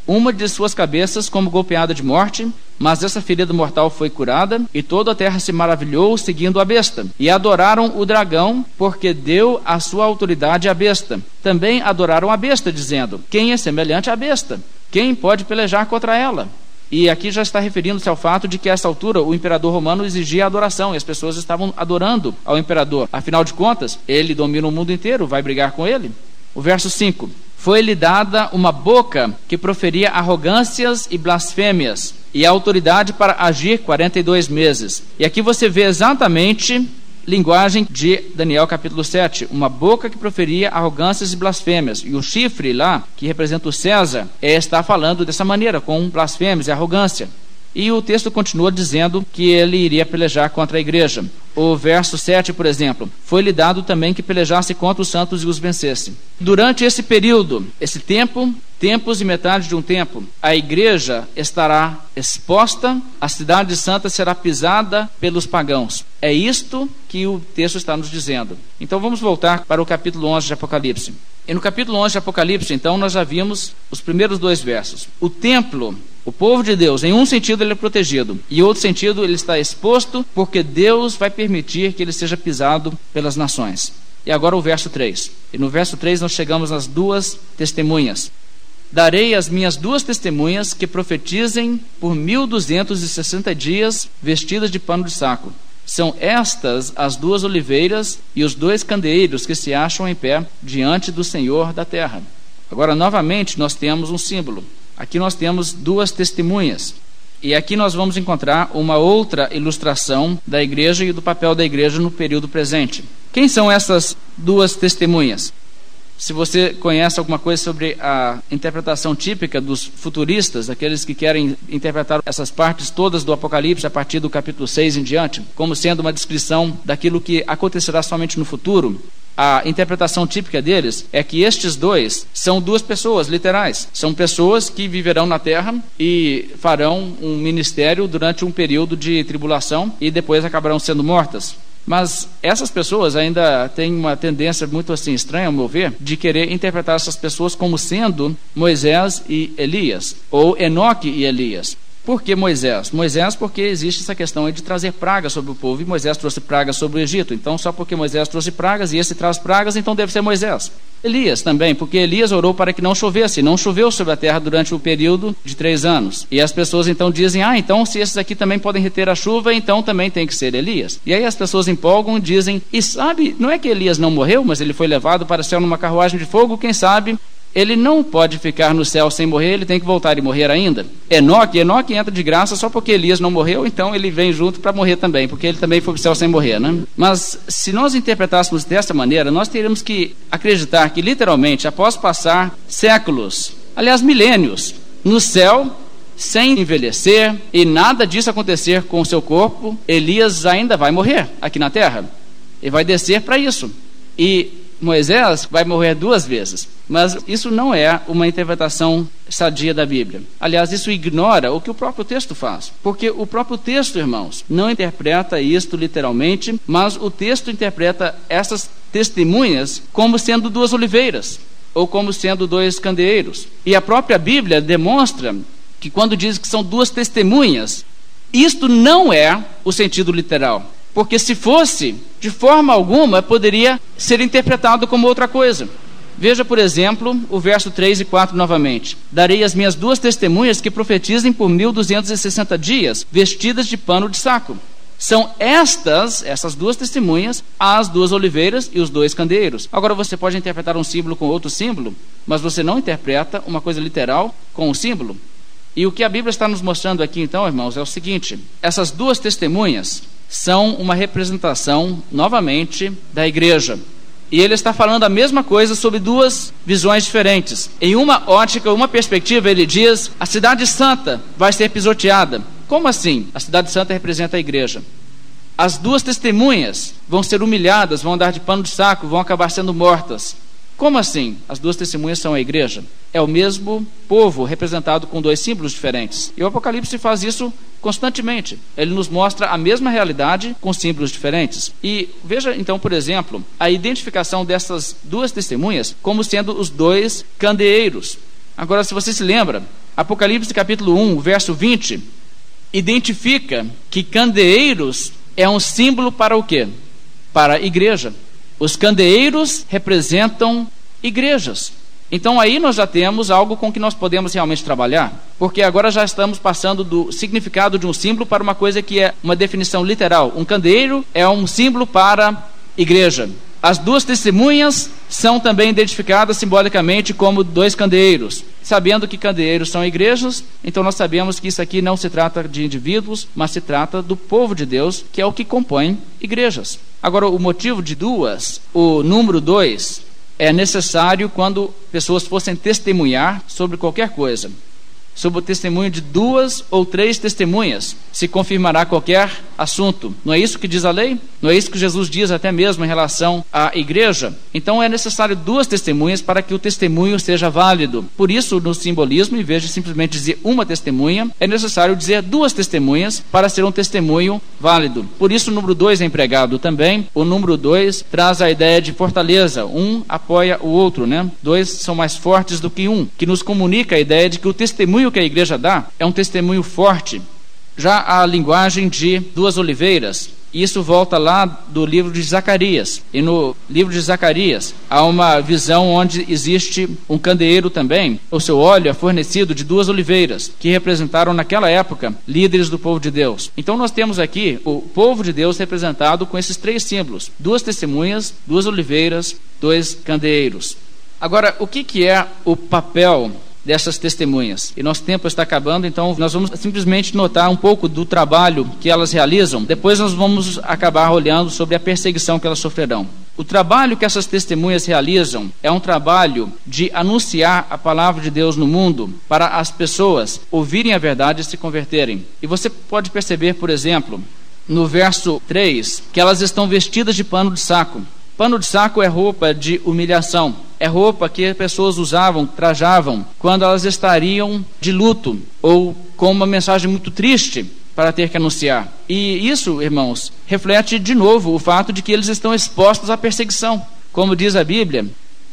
uma de suas cabeças como golpeada de morte, mas essa ferida mortal foi curada, e toda a terra se maravilhou seguindo a besta. E adoraram o dragão, porque deu a sua autoridade à besta. Também adoraram a besta, dizendo: Quem é semelhante à besta? Quem pode pelejar contra ela? E aqui já está referindo-se ao fato de que, a essa altura, o imperador romano exigia adoração e as pessoas estavam adorando ao imperador. Afinal de contas, ele domina o mundo inteiro, vai brigar com ele. O verso 5: foi-lhe dada uma boca que proferia arrogâncias e blasfêmias, e a autoridade para agir 42 meses. E aqui você vê exatamente linguagem de Daniel capítulo 7, uma boca que proferia arrogâncias e blasfêmias. E o chifre lá, que representa o César, é, está falando dessa maneira, com blasfêmias e arrogância. E o texto continua dizendo que ele iria pelejar contra a igreja. O verso 7, por exemplo, foi-lhe dado também que pelejasse contra os santos e os vencesse. Durante esse período, esse tempo, tempos e metade de um tempo, a igreja estará exposta, a cidade santa será pisada pelos pagãos. É isto que o texto está nos dizendo. Então vamos voltar para o capítulo 11 de Apocalipse. E no capítulo 11 de Apocalipse, então, nós já vimos os primeiros dois versos. O templo o povo de Deus, em um sentido, ele é protegido, e outro sentido, ele está exposto, porque Deus vai permitir que ele seja pisado pelas nações. E agora o verso 3. E no verso 3 nós chegamos às duas testemunhas. Darei as minhas duas testemunhas que profetizem por mil duzentos e sessenta dias, vestidas de pano de saco. São estas as duas oliveiras e os dois candeeiros que se acham em pé diante do Senhor da terra. Agora, novamente, nós temos um símbolo. Aqui nós temos duas testemunhas. E aqui nós vamos encontrar uma outra ilustração da igreja e do papel da igreja no período presente. Quem são essas duas testemunhas? Se você conhece alguma coisa sobre a interpretação típica dos futuristas, aqueles que querem interpretar essas partes todas do Apocalipse a partir do capítulo 6 em diante, como sendo uma descrição daquilo que acontecerá somente no futuro, a interpretação típica deles é que estes dois são duas pessoas literais. São pessoas que viverão na terra e farão um ministério durante um período de tribulação e depois acabarão sendo mortas. Mas essas pessoas ainda têm uma tendência muito assim estranha, ao meu ver, de querer interpretar essas pessoas como sendo Moisés e Elias, ou Enoque e Elias. Por que Moisés? Moisés, porque existe essa questão de trazer pragas sobre o povo, e Moisés trouxe pragas sobre o Egito. Então, só porque Moisés trouxe pragas e esse traz pragas, então deve ser Moisés. Elias também, porque Elias orou para que não chovesse, não choveu sobre a terra durante o período de três anos. E as pessoas então dizem: ah, então se esses aqui também podem reter a chuva, então também tem que ser Elias. E aí as pessoas empolgam e dizem: e sabe, não é que Elias não morreu, mas ele foi levado para o céu numa carruagem de fogo, quem sabe ele não pode ficar no céu sem morrer, ele tem que voltar e morrer ainda. Enoque, Enoque entra de graça só porque Elias não morreu, então ele vem junto para morrer também, porque ele também foi para o céu sem morrer, né? Mas se nós interpretássemos dessa maneira, nós teríamos que acreditar que literalmente, após passar séculos, aliás milênios, no céu, sem envelhecer e nada disso acontecer com o seu corpo, Elias ainda vai morrer aqui na terra. Ele vai descer para isso. E Moisés vai morrer duas vezes. Mas isso não é uma interpretação sadia da Bíblia. Aliás, isso ignora o que o próprio texto faz. Porque o próprio texto, irmãos, não interpreta isto literalmente, mas o texto interpreta essas testemunhas como sendo duas oliveiras ou como sendo dois candeeiros. E a própria Bíblia demonstra que quando diz que são duas testemunhas, isto não é o sentido literal. Porque se fosse, de forma alguma, poderia ser interpretado como outra coisa. Veja, por exemplo, o verso 3 e 4 novamente. Darei as minhas duas testemunhas que profetizem por 1260 dias, vestidas de pano de saco. São estas, essas duas testemunhas, as duas oliveiras e os dois candeeiros. Agora você pode interpretar um símbolo com outro símbolo, mas você não interpreta uma coisa literal com um símbolo. E o que a Bíblia está nos mostrando aqui, então, irmãos, é o seguinte: essas duas testemunhas são uma representação, novamente, da igreja. E ele está falando a mesma coisa sobre duas visões diferentes. Em uma ótica, uma perspectiva, ele diz: a cidade santa vai ser pisoteada. Como assim? A cidade santa representa a igreja. As duas testemunhas vão ser humilhadas, vão andar de pano de saco, vão acabar sendo mortas. Como assim? As duas testemunhas são a igreja. É o mesmo povo representado com dois símbolos diferentes. E o Apocalipse faz isso constantemente. Ele nos mostra a mesma realidade com símbolos diferentes. E veja então, por exemplo, a identificação dessas duas testemunhas como sendo os dois candeeiros. Agora, se você se lembra, Apocalipse capítulo 1, verso 20, identifica que candeeiros é um símbolo para o quê? Para a igreja. Os candeeiros representam igrejas. Então aí nós já temos algo com que nós podemos realmente trabalhar, porque agora já estamos passando do significado de um símbolo para uma coisa que é uma definição literal. Um candeeiro é um símbolo para igreja. As duas testemunhas são também identificadas simbolicamente como dois candeeiros. Sabendo que candeeiros são igrejas, então nós sabemos que isso aqui não se trata de indivíduos, mas se trata do povo de Deus, que é o que compõe igrejas. Agora, o motivo de duas, o número dois, é necessário quando pessoas fossem testemunhar sobre qualquer coisa sob o testemunho de duas ou três testemunhas, se confirmará qualquer assunto. Não é isso que diz a lei? Não é isso que Jesus diz até mesmo em relação à igreja? Então é necessário duas testemunhas para que o testemunho seja válido. Por isso, no simbolismo, em vez de simplesmente dizer uma testemunha, é necessário dizer duas testemunhas para ser um testemunho válido. Por isso, o número dois é empregado também. O número dois traz a ideia de fortaleza. Um apoia o outro, né? Dois são mais fortes do que um, que nos comunica a ideia de que o testemunho testemunho que a igreja dá é um testemunho forte. Já a linguagem de duas oliveiras, isso volta lá do livro de Zacarias. E no livro de Zacarias há uma visão onde existe um candeeiro também. O seu óleo é fornecido de duas oliveiras, que representaram naquela época líderes do povo de Deus. Então nós temos aqui o povo de Deus representado com esses três símbolos: duas testemunhas, duas oliveiras, dois candeeiros. Agora, o que, que é o papel dessas testemunhas. E nosso tempo está acabando, então nós vamos simplesmente notar um pouco do trabalho que elas realizam. Depois nós vamos acabar olhando sobre a perseguição que elas sofrerão. O trabalho que essas testemunhas realizam é um trabalho de anunciar a palavra de Deus no mundo para as pessoas ouvirem a verdade e se converterem. E você pode perceber, por exemplo, no verso 3, que elas estão vestidas de pano de saco. Pano de saco é roupa de humilhação, é roupa que pessoas usavam, trajavam, quando elas estariam de luto ou com uma mensagem muito triste para ter que anunciar. E isso, irmãos, reflete de novo o fato de que eles estão expostos à perseguição. Como diz a Bíblia,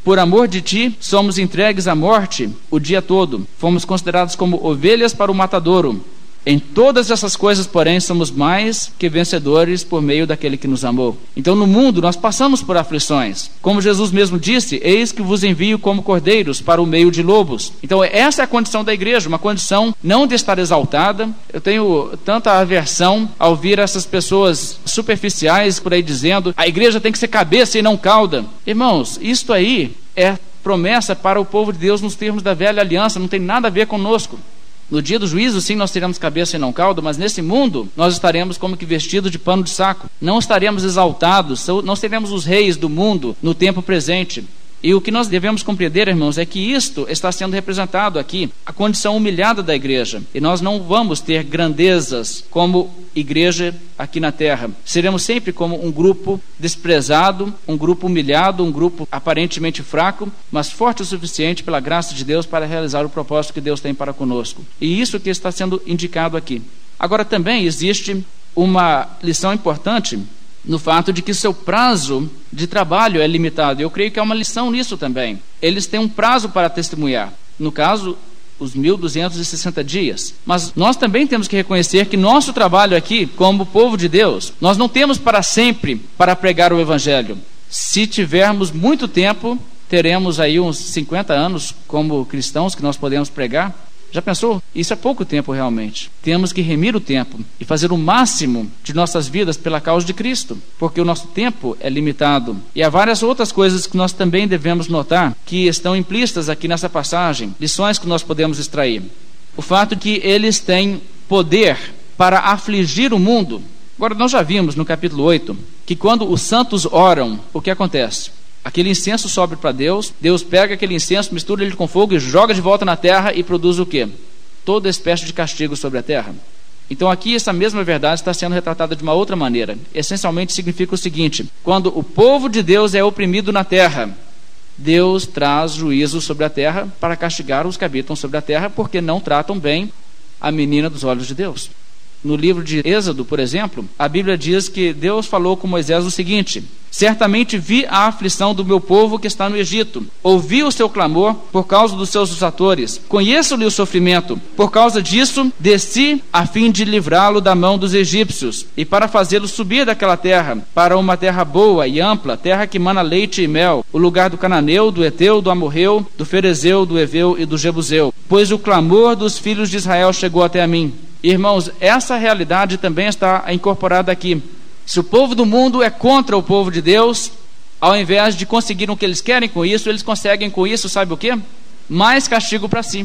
por amor de ti, somos entregues à morte o dia todo. Fomos considerados como ovelhas para o matadouro. Em todas essas coisas, porém, somos mais que vencedores por meio daquele que nos amou. Então, no mundo, nós passamos por aflições. Como Jesus mesmo disse: Eis que vos envio como cordeiros para o meio de lobos. Então, essa é a condição da igreja, uma condição não de estar exaltada. Eu tenho tanta aversão ao ouvir essas pessoas superficiais por aí dizendo: a igreja tem que ser cabeça e não cauda. Irmãos, isto aí é promessa para o povo de Deus nos termos da velha aliança, não tem nada a ver conosco. No dia do juízo, sim, nós teremos cabeça e não caldo, mas nesse mundo nós estaremos como que vestidos de pano de saco. Não estaremos exaltados, não seremos os reis do mundo no tempo presente. E o que nós devemos compreender, irmãos, é que isto está sendo representado aqui, a condição humilhada da igreja. E nós não vamos ter grandezas como igreja aqui na terra. Seremos sempre como um grupo desprezado, um grupo humilhado, um grupo aparentemente fraco, mas forte o suficiente pela graça de Deus para realizar o propósito que Deus tem para conosco. E isso que está sendo indicado aqui. Agora também existe uma lição importante no fato de que seu prazo de trabalho é limitado. Eu creio que há uma lição nisso também. Eles têm um prazo para testemunhar. No caso, os 1260 dias. Mas nós também temos que reconhecer que nosso trabalho aqui, como povo de Deus, nós não temos para sempre para pregar o evangelho. Se tivermos muito tempo, teremos aí uns 50 anos como cristãos que nós podemos pregar. Já pensou? Isso é pouco tempo realmente. Temos que remir o tempo e fazer o máximo de nossas vidas pela causa de Cristo, porque o nosso tempo é limitado. E há várias outras coisas que nós também devemos notar que estão implícitas aqui nessa passagem, lições que nós podemos extrair. O fato que eles têm poder para afligir o mundo. Agora, nós já vimos no capítulo 8 que quando os santos oram, o que acontece? Aquele incenso sobe para Deus, Deus pega aquele incenso, mistura ele com fogo e joga de volta na terra e produz o quê? Toda espécie de castigo sobre a terra. Então aqui essa mesma verdade está sendo retratada de uma outra maneira. Essencialmente significa o seguinte: quando o povo de Deus é oprimido na terra, Deus traz juízo sobre a terra para castigar os que habitam sobre a terra porque não tratam bem a menina dos olhos de Deus. No livro de Êxodo, por exemplo, a Bíblia diz que Deus falou com Moisés o seguinte: Certamente vi a aflição do meu povo que está no Egito. Ouvi o seu clamor por causa dos seus usadores. Conheço-lhe o sofrimento. Por causa disso, desci a fim de livrá-lo da mão dos egípcios e para fazê-lo subir daquela terra para uma terra boa e ampla, terra que mana leite e mel, o lugar do cananeu, do eteu, do amorreu, do ferezeu, do eveu e do jebuseu. Pois o clamor dos filhos de Israel chegou até a mim Irmãos, essa realidade também está incorporada aqui. Se o povo do mundo é contra o povo de Deus, ao invés de conseguir o que eles querem com isso, eles conseguem com isso, sabe o quê? mais castigo para si.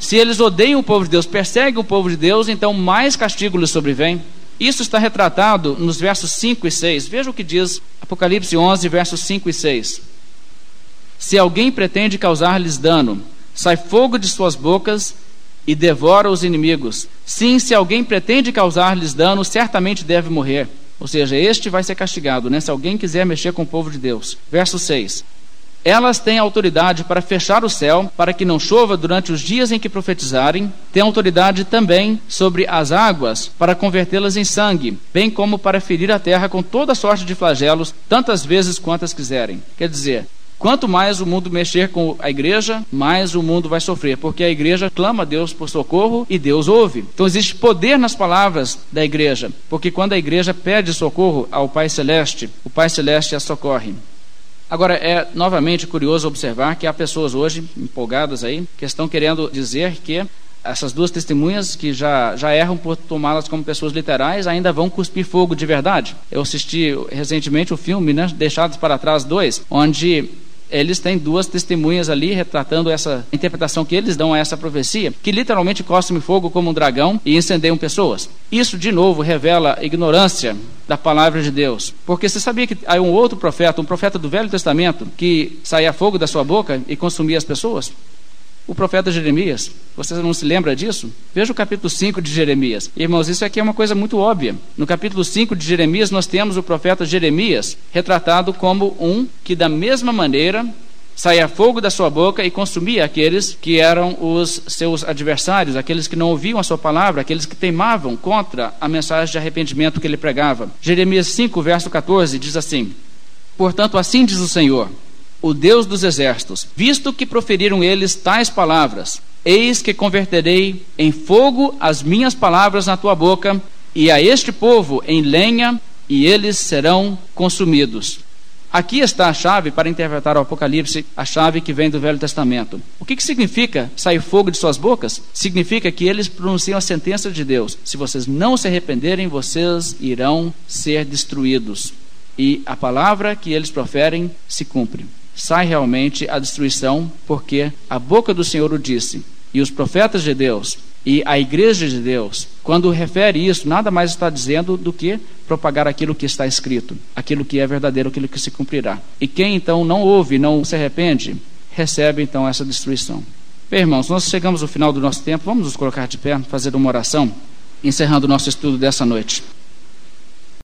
Se eles odeiam o povo de Deus, perseguem o povo de Deus, então mais castigo lhes sobrevém. Isso está retratado nos versos 5 e 6. Veja o que diz Apocalipse 11, versos 5 e 6. Se alguém pretende causar-lhes dano, sai fogo de suas bocas e devora os inimigos. Sim, se alguém pretende causar-lhes dano, certamente deve morrer. Ou seja, este vai ser castigado, né? Se alguém quiser mexer com o povo de Deus. Verso 6. Elas têm autoridade para fechar o céu, para que não chova durante os dias em que profetizarem. Têm autoridade também sobre as águas, para convertê-las em sangue, bem como para ferir a terra com toda sorte de flagelos, tantas vezes quantas quiserem. Quer dizer, Quanto mais o mundo mexer com a igreja, mais o mundo vai sofrer, porque a igreja clama a Deus por socorro e Deus ouve. Então existe poder nas palavras da igreja, porque quando a igreja pede socorro ao Pai Celeste, o Pai Celeste a socorre. Agora, é novamente curioso observar que há pessoas hoje empolgadas aí que estão querendo dizer que essas duas testemunhas que já, já erram por tomá-las como pessoas literais ainda vão cuspir fogo de verdade. Eu assisti recentemente o filme, né, Deixados para Trás 2, onde eles têm duas testemunhas ali retratando essa interpretação que eles dão a essa profecia, que literalmente costem fogo como um dragão e incendeiam pessoas. Isso, de novo, revela ignorância da palavra de Deus. Porque você sabia que há um outro profeta, um profeta do Velho Testamento, que saía fogo da sua boca e consumia as pessoas? O profeta Jeremias. Você não se lembra disso? Veja o capítulo 5 de Jeremias. Irmãos, isso aqui é uma coisa muito óbvia. No capítulo 5 de Jeremias, nós temos o profeta Jeremias retratado como um que, da mesma maneira, saía fogo da sua boca e consumia aqueles que eram os seus adversários, aqueles que não ouviam a sua palavra, aqueles que teimavam contra a mensagem de arrependimento que ele pregava. Jeremias 5, verso 14, diz assim: Portanto, assim diz o Senhor o Deus dos exércitos, visto que proferiram eles tais palavras: Eis que converterei em fogo as minhas palavras na tua boca, e a este povo em lenha, e eles serão consumidos. Aqui está a chave para interpretar o Apocalipse, a chave que vem do Velho Testamento. O que, que significa sair fogo de suas bocas? Significa que eles pronunciam a sentença de Deus: se vocês não se arrependerem, vocês irão ser destruídos. E a palavra que eles proferem se cumpre sai realmente a destruição, porque a boca do Senhor o disse, e os profetas de Deus e a igreja de Deus, quando refere isso, nada mais está dizendo do que propagar aquilo que está escrito, aquilo que é verdadeiro, aquilo que se cumprirá. E quem então não ouve, não se arrepende, recebe então essa destruição. Bem, irmãos, nós chegamos ao final do nosso tempo, vamos nos colocar de pé, fazer uma oração, encerrando o nosso estudo dessa noite.